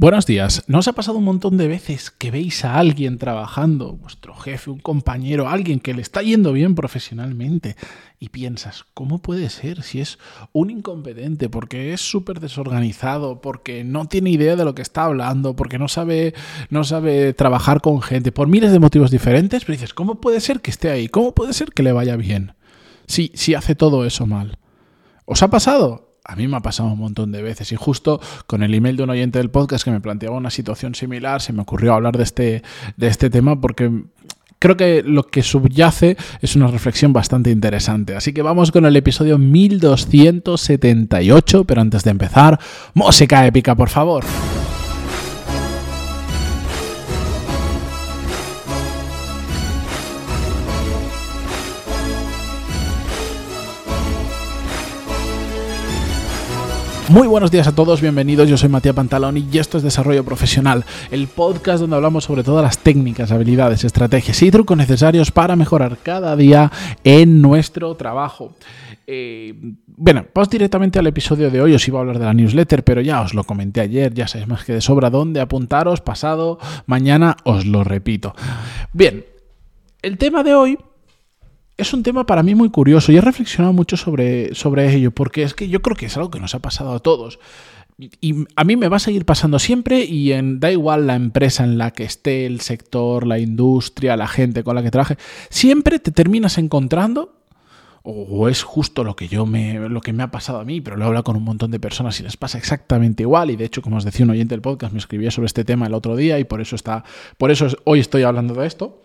Buenos días. ¿No os ha pasado un montón de veces que veis a alguien trabajando, vuestro jefe, un compañero, alguien que le está yendo bien profesionalmente y piensas, ¿cómo puede ser si es un incompetente, porque es súper desorganizado, porque no tiene idea de lo que está hablando, porque no sabe, no sabe trabajar con gente, por miles de motivos diferentes, pero dices, ¿cómo puede ser que esté ahí? ¿Cómo puede ser que le vaya bien? Si, si hace todo eso mal. ¿Os ha pasado? A mí me ha pasado un montón de veces y justo con el email de un oyente del podcast que me planteaba una situación similar, se me ocurrió hablar de este, de este tema porque creo que lo que subyace es una reflexión bastante interesante. Así que vamos con el episodio 1278, pero antes de empezar, música épica, por favor. Muy buenos días a todos, bienvenidos. Yo soy Matías Pantaloni y esto es Desarrollo Profesional, el podcast donde hablamos sobre todas las técnicas, habilidades, estrategias y trucos necesarios para mejorar cada día en nuestro trabajo. Eh, bueno, vamos directamente al episodio de hoy. Os iba a hablar de la newsletter, pero ya os lo comenté ayer, ya sabéis más que de sobra dónde apuntaros, pasado, mañana os lo repito. Bien, el tema de hoy es un tema para mí muy curioso y he reflexionado mucho sobre, sobre ello, porque es que yo creo que es algo que nos ha pasado a todos. Y a mí me va a seguir pasando siempre y en, da igual la empresa en la que esté, el sector, la industria, la gente con la que trabaje, siempre te terminas encontrando o es justo lo que yo me lo que me ha pasado a mí, pero lo he hablado con un montón de personas y les pasa exactamente igual y de hecho como os decía un oyente del podcast me escribía sobre este tema el otro día y por eso está por eso hoy estoy hablando de esto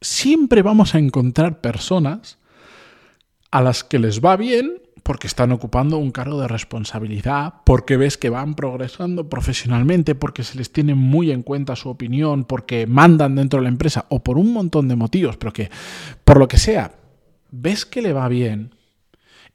siempre vamos a encontrar personas a las que les va bien porque están ocupando un cargo de responsabilidad, porque ves que van progresando profesionalmente, porque se les tiene muy en cuenta su opinión, porque mandan dentro de la empresa o por un montón de motivos, pero que por lo que sea, ves que le va bien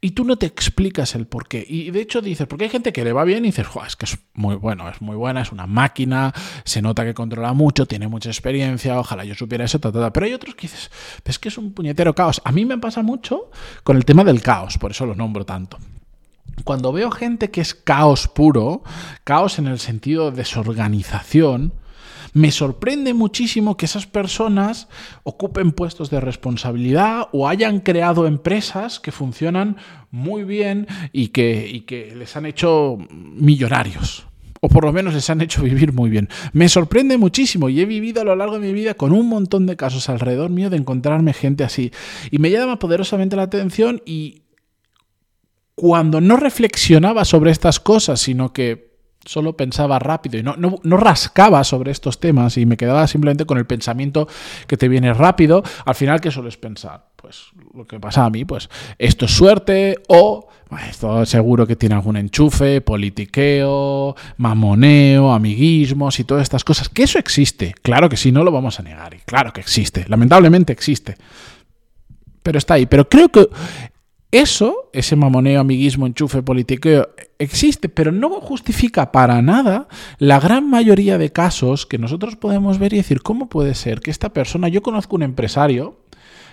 y tú no te explicas el por qué. Y de hecho dices, porque hay gente que le va bien y dices, es que es muy bueno, es muy buena, es una máquina, se nota que controla mucho, tiene mucha experiencia, ojalá yo supiera eso, pero hay otros que dices, es que es un puñetero caos. A mí me pasa mucho con el tema del caos, por eso lo nombro tanto. Cuando veo gente que es caos puro, caos en el sentido de desorganización, me sorprende muchísimo que esas personas ocupen puestos de responsabilidad o hayan creado empresas que funcionan muy bien y que, que les han hecho millonarios o por lo menos les han hecho vivir muy bien. Me sorprende muchísimo y he vivido a lo largo de mi vida con un montón de casos alrededor mío de encontrarme gente así. Y me llama poderosamente la atención y cuando no reflexionaba sobre estas cosas, sino que solo pensaba rápido y no, no, rascaba sobre estos temas y me quedaba simplemente con el pensamiento que te viene rápido, al final, ¿qué sueles pensar? Pues lo que pasa a mí, pues esto es suerte o esto seguro que tiene algún enchufe, politiqueo, mamoneo, amiguismos y todas estas cosas. Que eso existe, claro que sí, no lo vamos a negar, y claro que existe, lamentablemente existe. Pero está ahí. Pero creo que eso, ese mamoneo, amiguismo, enchufe, politiqueo, existe, pero no justifica para nada la gran mayoría de casos que nosotros podemos ver y decir, ¿cómo puede ser que esta persona, yo conozco un empresario,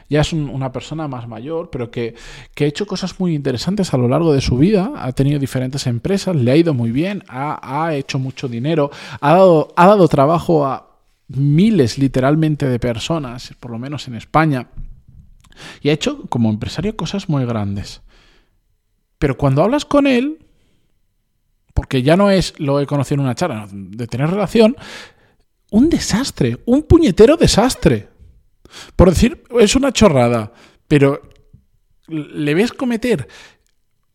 ya es una persona más mayor, pero que, ha hecho cosas muy interesantes a lo largo de su vida, ha tenido diferentes empresas, le ha ido muy bien, ha, ha hecho mucho dinero, ha dado, ha dado trabajo a miles literalmente de personas, por lo menos en España y ha hecho como empresario cosas muy grandes. Pero cuando hablas con él, porque ya no es lo he conocido en una charla, de tener relación, un desastre, un puñetero desastre. Por decir, es una chorrada, pero le ves cometer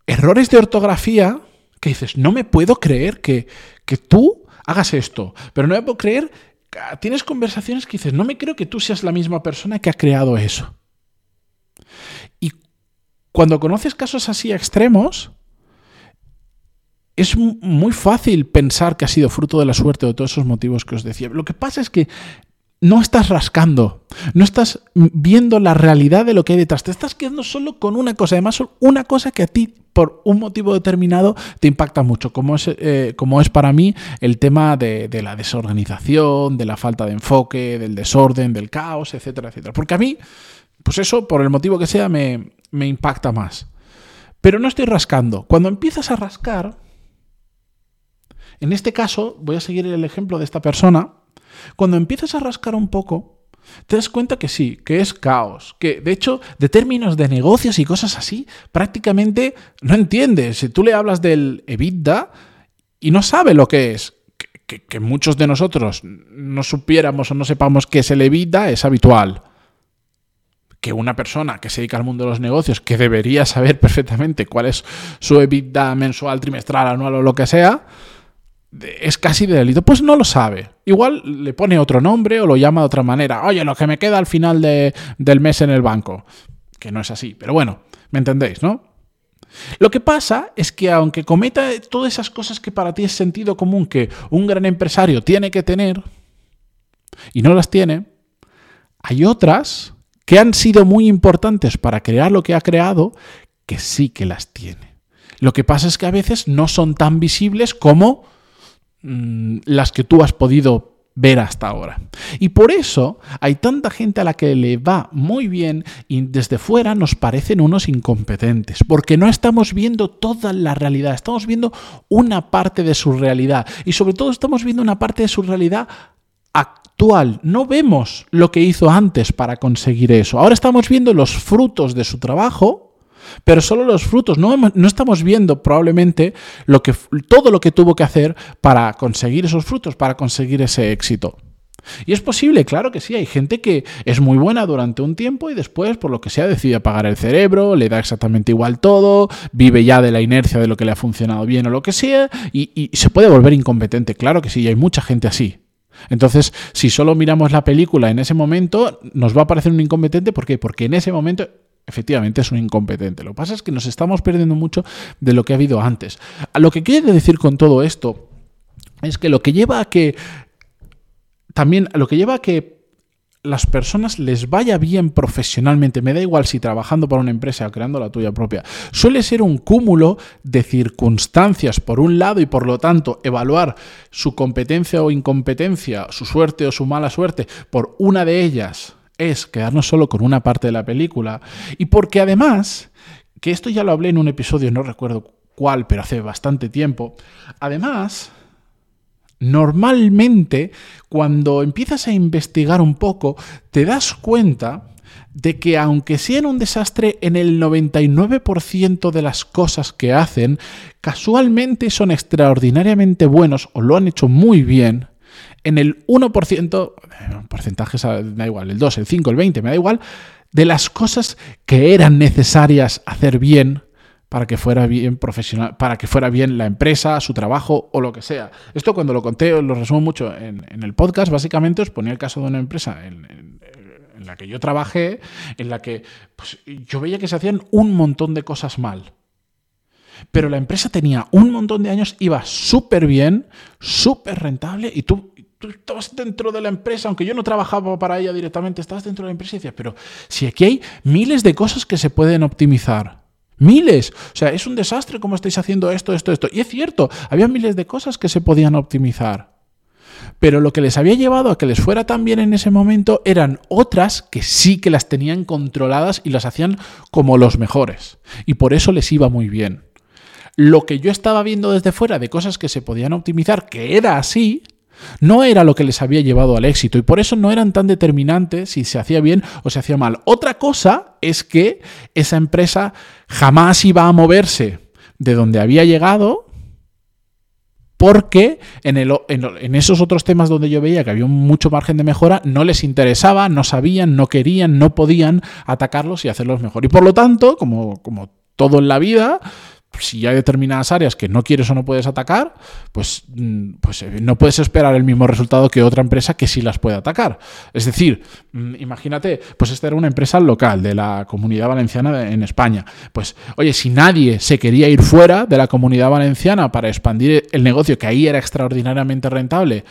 errores de ortografía que dices, no me puedo creer que, que tú hagas esto, pero no me puedo creer, tienes conversaciones que dices, no me creo que tú seas la misma persona que ha creado eso. Y cuando conoces casos así extremos, es muy fácil pensar que ha sido fruto de la suerte o de todos esos motivos que os decía. Lo que pasa es que no estás rascando, no estás viendo la realidad de lo que hay detrás, te estás quedando solo con una cosa, además una cosa que a ti por un motivo determinado te impacta mucho, como es, eh, como es para mí el tema de, de, la desorganización, de la falta de enfoque, del desorden, del caos, etcétera, etcétera. Porque a mí pues eso, por el motivo que sea, me, impacta más. Pero no estoy rascando. Cuando empiezas a rascar, en este caso, voy a seguir el ejemplo de esta persona, cuando empiezas a rascar un poco, te das cuenta que sí, que es caos, que de hecho de términos de negocios y cosas así, prácticamente no entiendes. Si tú le hablas del EBITDA y no sabe lo que es, que, muchos de nosotros no supiéramos o no sepamos qué es el EBITDA es habitual. Que una persona que se dedica al mundo de los negocios, que debería saber perfectamente cuál es su EBITDA mensual, trimestral, anual o lo que sea, es casi de delito. Pues no lo sabe. Igual le pone otro nombre o lo llama de otra manera. Oye, lo que me queda al final del mes en el banco. Que no es así. Pero bueno, ¿me entendéis, no? Lo que pasa es que aunque cometa todas esas cosas que para ti es sentido común que un gran empresario tiene que tener, y no las tiene, hay otras que han sido muy importantes para crear lo que ha creado que sí que las tiene. Lo que pasa es que a veces no son tan visibles como Mm, las que tú has podido ver hasta ahora. Y por eso hay tanta gente a la que le va muy bien y desde fuera nos parecen unos incompetentes, porque no estamos viendo toda la realidad, estamos viendo una parte de su realidad y sobre todo estamos viendo una parte de su realidad No vemos lo que hizo antes para conseguir eso. Ahora estamos viendo los frutos de su trabajo pero solo los frutos. No, estamos viendo probablemente todo lo que tuvo que hacer para conseguir esos frutos, para conseguir ese éxito. Y es posible, claro que sí, hay gente que es muy buena durante un tiempo y después, por lo que sea, decide apagar el cerebro, le da exactamente igual todo, vive ya de la inercia de lo que le ha funcionado bien o lo que sea, y, y se puede volver incompetente, claro que sí, y hay mucha gente así. Entonces, si solo miramos la película en ese momento, nos va a parecer un incompetente, ¿por qué? Porque en ese momento efectivamente es un incompetente. Lo que pasa es que nos estamos perdiendo mucho de lo que ha habido antes. Lo que quiere decir con todo esto es que lo que lleva a que también lo que lleva a que las personas les vaya bien profesionalmente, me da igual si trabajando para una empresa o creando la tuya propia, suele ser un cúmulo de circunstancias por un lado y por lo tanto evaluar su competencia o incompetencia, su suerte o su mala suerte por una de ellas es quedarnos solo con una parte de la película. Y porque además, que esto ya lo hablé en un episodio, no recuerdo cuál, pero hace bastante tiempo, además, normalmente cuando empiezas a investigar un poco, te das cuenta de que aunque sean un desastre en el 99% de las cosas que hacen, casualmente son extraordinariamente buenos o lo han hecho muy bien. En el 1%, porcentajes da igual, el 2, el 5, el 20, me da igual, de las cosas que eran necesarias hacer bien para que fuera bien profesional, para que fuera bien la empresa, su trabajo o lo que sea. Esto cuando lo conté, lo resumo mucho en, el podcast, básicamente os ponía el caso de una empresa en, la que yo trabajé, en la que pues, yo veía que se hacían un montón de cosas mal. Pero la empresa tenía un montón de años, iba súper bien, súper rentable y tú tú estabas dentro de la empresa, aunque yo no trabajaba para ella directamente, estabas dentro de la empresa y decías, pero si aquí hay miles de cosas que se pueden optimizar. Miles. O sea, es un desastre cómo estáis haciendo esto, esto, esto. Y es cierto, había miles de cosas que se podían optimizar. Pero lo que les había llevado a que les fuera tan bien en ese momento eran otras que sí que las tenían controladas y las hacían como los mejores. Y por eso les iba muy bien. Lo que yo estaba viendo desde fuera de cosas que se podían optimizar, que era así, no era lo que les había llevado al éxito y por eso no eran tan determinantes si se hacía bien o se hacía mal. Otra cosa es que esa empresa jamás iba a moverse de donde había llegado porque en, en, esos otros temas donde yo veía que había mucho margen de mejora, no les interesaba, no sabían, no querían, no podían atacarlos y hacerlos mejor. Y por lo tanto, como, como todo en la vida, si hay determinadas áreas que no quieres o no puedes atacar, pues, mm, pues eh, no puedes esperar el mismo resultado que otra empresa que sí las puede atacar. Es decir, mm, imagínate, pues esta era una empresa local de la comunidad valenciana en España. Pues, oye, si nadie se quería ir fuera de la comunidad valenciana para expandir el negocio, que ahí era extraordinariamente rentable,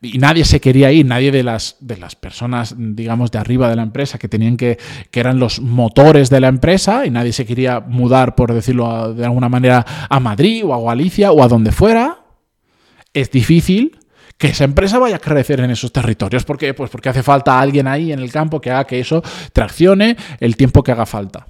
y nadie se quería ir, nadie de las, de las personas, digamos, de arriba de la empresa que tenían que, que eran los motores de la empresa, y nadie se quería mudar, por decirlo de alguna manera a Madrid o a Galicia o a donde fuera, es difícil que esa empresa vaya a crecer en esos territorios. ¿Por qué? Pues porque hace falta alguien ahí en el campo que haga que eso traccione el tiempo que haga falta.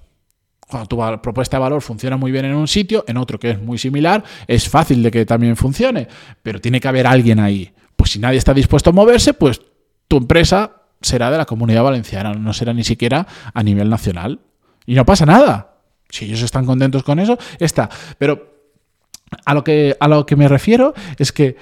Cuando tu propuesta de valor funciona muy bien en un sitio, en otro que es muy similar, es fácil de que también funcione, pero tiene que haber alguien ahí. Pues si nadie está dispuesto a moverse, pues tu empresa será de la comunidad valenciana, no será ni siquiera a nivel nacional. Y no pasa nada. Si ellos están contentos con eso, está. Pero a lo que, a lo que me refiero es que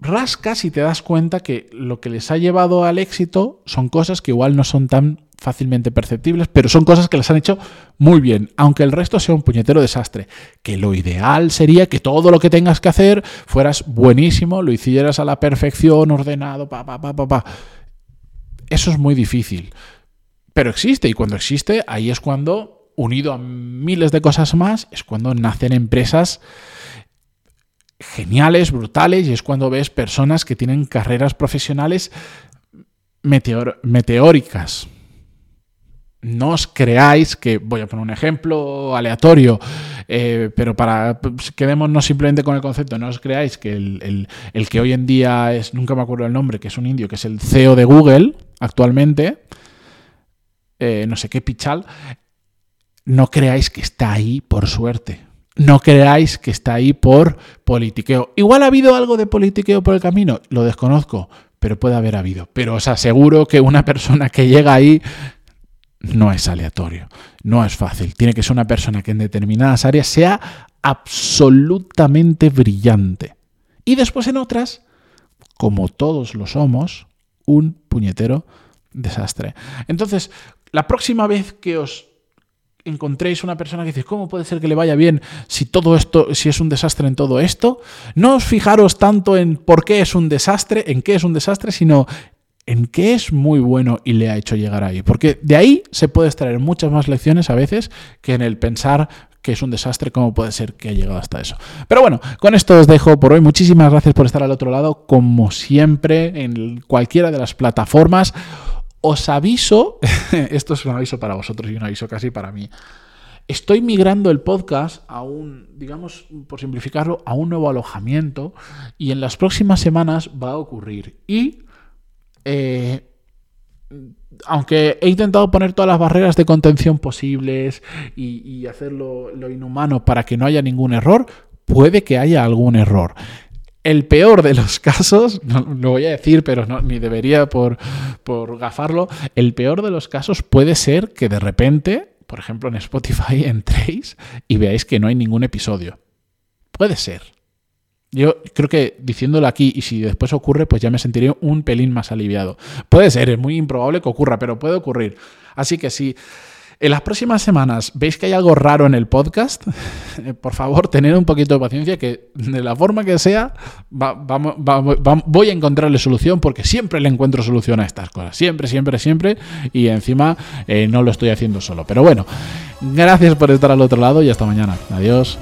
rascas y te das cuenta que lo que les ha llevado al éxito son cosas que igual no son tan fácilmente perceptibles, pero son cosas que les han hecho muy bien, aunque el resto sea un puñetero desastre. Que lo ideal sería que todo lo que tengas que hacer fueras buenísimo, lo hicieras a la perfección, ordenado, pa, pa, pa, pa, pa. Eso es muy difícil. Pero existe y cuando existe, ahí es cuando, unido a miles de cosas más, es cuando nacen empresas geniales, brutales, y es cuando ves personas que tienen carreras profesionales meteóricas. No os creáis que, voy a poner un ejemplo aleatorio, eh, pero para quedémonos simplemente con el concepto, no os creáis que el, que hoy en día es, nunca me acuerdo el nombre, que es un indio, que es el CEO de Google actualmente, eh, no sé qué pichal, no creáis que está ahí por suerte. No creáis que está ahí por politiqueo. Igual ha habido algo de politiqueo por el camino, lo desconozco, pero puede haber habido. Pero os aseguro que una persona que llega ahí no es aleatorio, no es fácil. Tiene que ser una persona que en determinadas áreas sea absolutamente brillante. Y después en otras, como todos lo somos, un puñetero desastre. Entonces, la próxima vez que os encontréis una persona que dice, ¿cómo puede ser que le vaya bien si todo esto, si es un desastre en todo esto? No os fijaros tanto en por qué es un desastre, en qué es un desastre, sino en qué es muy bueno y le ha hecho llegar ahí. Porque de ahí se puede extraer muchas más lecciones a veces que en el pensar que es un desastre, cómo puede ser que ha llegado hasta eso. Pero bueno, con esto os dejo por hoy. Muchísimas gracias por estar al otro lado, como siempre, en cualquiera de las plataformas. Os aviso, esto es un aviso para vosotros y un aviso casi para mí. Estoy migrando el podcast a un, digamos, por simplificarlo, a un nuevo alojamiento y en las próximas semanas va a ocurrir. Y eh, aunque he intentado poner todas las barreras de contención posibles y, hacerlo lo inhumano para que no haya ningún error, puede que haya algún error el peor de los casos, no lo voy a decir, pero no, ni debería por, por gafarlo, el peor de los casos puede ser que de repente, por ejemplo en Spotify, entréis y veáis que no hay ningún episodio. Puede ser. Yo creo que diciéndolo aquí y si después ocurre, pues ya me sentiré un pelín más aliviado. Puede ser, es muy improbable que ocurra, pero puede ocurrir. Así que si en las próximas semanas veis que hay algo raro en el podcast, eh, por favor, tened un poquito de paciencia que de la forma que sea voy a encontrarle solución porque siempre le encuentro solución a estas cosas. Siempre, siempre, siempre. Y encima eh, no lo estoy haciendo solo. Pero bueno, gracias por estar al otro lado y hasta mañana. Adiós.